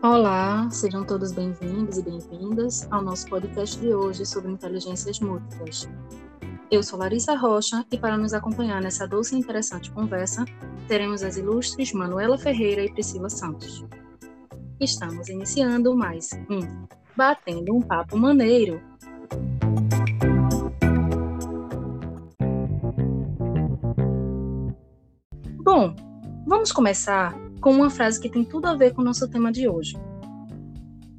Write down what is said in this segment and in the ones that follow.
Olá, sejam todos bem-vindos e bem-vindas ao nosso podcast de hoje sobre inteligências múltiplas. Eu sou Larissa Rocha e para nos acompanhar nessa doce e interessante conversa, teremos as ilustres Manuela Ferreira e Priscila Santos. Estamos iniciando mais um Batendo um Papo Maneiro. Bom, vamos começar com uma frase que tem tudo a ver com o nosso tema de hoje.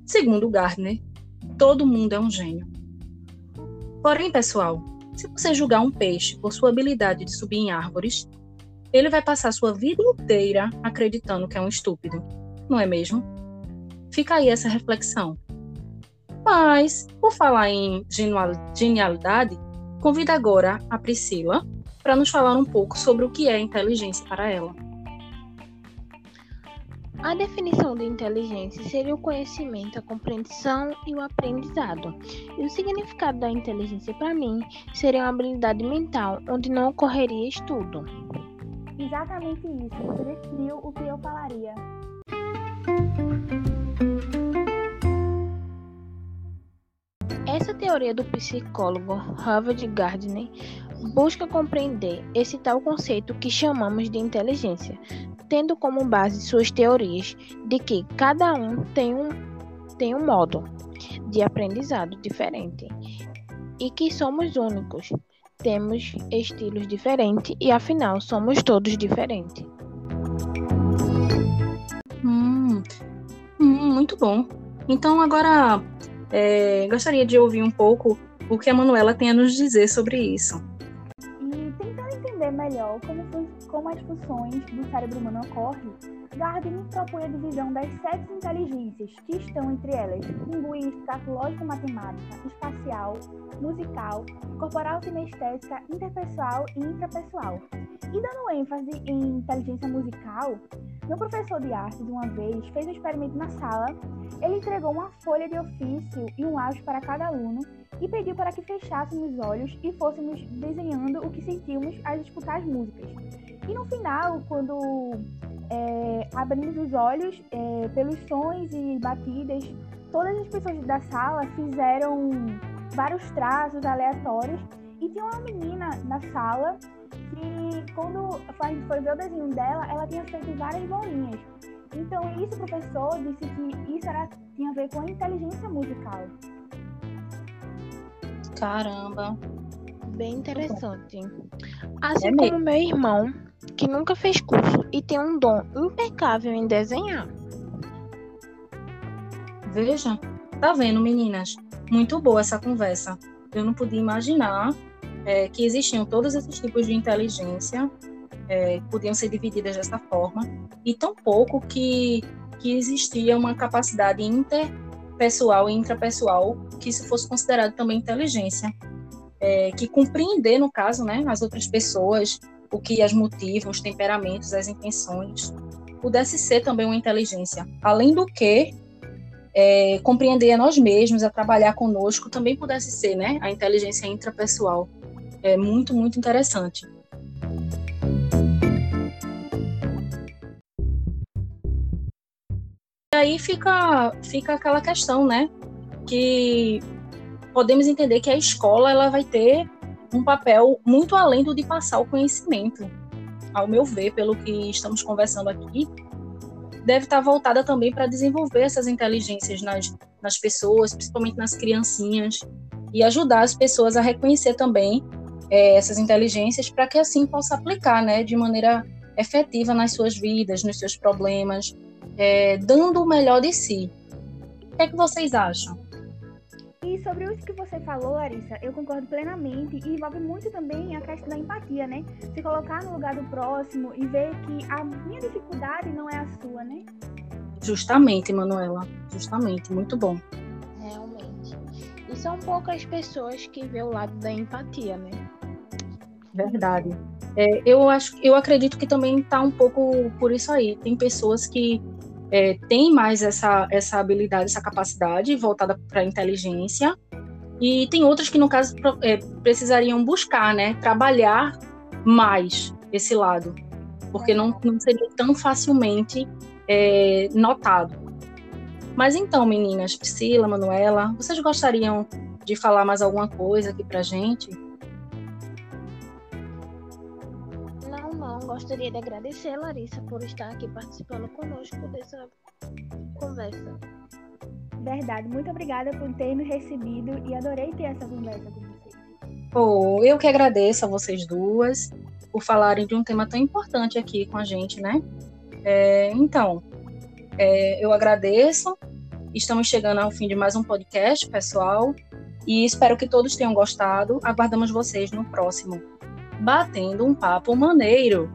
Segundo Gardner, todo mundo é um gênio. Porém, pessoal, se você julgar um peixe por sua habilidade de subir em árvores, ele vai passar sua vida inteira acreditando que é um estúpido, não é mesmo? Fica aí essa reflexão. Mas, por falar em genialidade, convido agora a Priscila para nos falar um pouco sobre o que é inteligência para ela. A definição de inteligência seria o conhecimento, a compreensão e o aprendizado. E o significado da inteligência para mim seria uma habilidade mental onde não ocorreria estudo. Exatamente isso, você o que eu falaria. Essa teoria do psicólogo Howard Gardner busca compreender esse tal conceito que chamamos de inteligência, tendo como base suas teorias de que cada um tem um, tem um modo de aprendizado diferente e que somos únicos, temos estilos diferentes e afinal somos todos diferentes. Hum, hum, muito bom. Então agora é, gostaria de ouvir um pouco o que a Manuela tem a nos dizer sobre isso melhor como, como as funções do cérebro humano ocorrem, Gardner propõe a divisão das sete inteligências, que estão entre elas linguística, lógico-matemática, espacial, musical, corporal sinestésica, interpessoal e intrapessoal. E dando ênfase em inteligência musical, meu professor de artes, uma vez, fez um experimento na sala. Ele entregou uma folha de ofício e um lápis para cada aluno e pediu para que fechássemos os olhos e fôssemos desenhando o que sentíamos ao escutar as músicas. E no final, quando é, abrimos os olhos é, pelos sons e batidas, todas as pessoas da sala fizeram vários traços aleatórios e tinha uma menina na sala que, quando a gente foi ver o desenho dela, ela tinha feito várias bolinhas. Então, isso, o professor disse que isso era, tinha a ver com a inteligência musical. Caramba. Bem interessante. Assim é como meu irmão, que nunca fez curso e tem um dom impecável em desenhar. Veja, tá vendo, meninas? Muito boa essa conversa. Eu não podia imaginar é, que existiam todos esses tipos de inteligência, é, podiam ser divididas dessa forma, e tão pouco que, que existia uma capacidade interpessoal e intrapessoal que isso fosse considerado também inteligência. É, que compreender, no caso, né, as outras pessoas, o que as motivam, os temperamentos, as intenções, pudesse ser também uma inteligência. Além do que, é, compreender a nós mesmos, a trabalhar conosco, também pudesse ser né, a inteligência intrapessoal. É muito, muito interessante. Aí fica, fica aquela questão, né? Que podemos entender que a escola ela vai ter um papel muito além do de passar o conhecimento. Ao meu ver, pelo que estamos conversando aqui, deve estar voltada também para desenvolver essas inteligências nas, nas pessoas, principalmente nas criancinhas, e ajudar as pessoas a reconhecer também é, essas inteligências para que assim possa aplicar né, de maneira efetiva nas suas vidas, nos seus problemas, é, dando o melhor de si. O que é que vocês acham? E sobre isso que você falou, Larissa, eu concordo plenamente e envolve muito também a questão da empatia, né? Se colocar no lugar do próximo e ver que a minha dificuldade não é a sua, né? Justamente, Manuela. Justamente, muito bom. Realmente. E são poucas pessoas que vê o lado da empatia, né? Verdade. É, eu acho, eu acredito que também está um pouco por isso aí. Tem pessoas que é, têm mais essa, essa habilidade, essa capacidade voltada para a inteligência, e tem outras que, no caso, é, precisariam buscar, né, trabalhar mais esse lado, porque não, não seria tão facilmente é, notado. Mas então, meninas, Priscila, Manuela, vocês gostariam de falar mais alguma coisa aqui pra gente? Gostaria de agradecer, Larissa, por estar aqui participando conosco dessa conversa. Verdade, muito obrigada por ter nos recebido e adorei ter essa conversa com vocês. Pô, eu que agradeço a vocês duas por falarem de um tema tão importante aqui com a gente, né? É, então, é, eu agradeço. Estamos chegando ao fim de mais um podcast, pessoal, e espero que todos tenham gostado. Aguardamos vocês no próximo. Batendo um papo maneiro.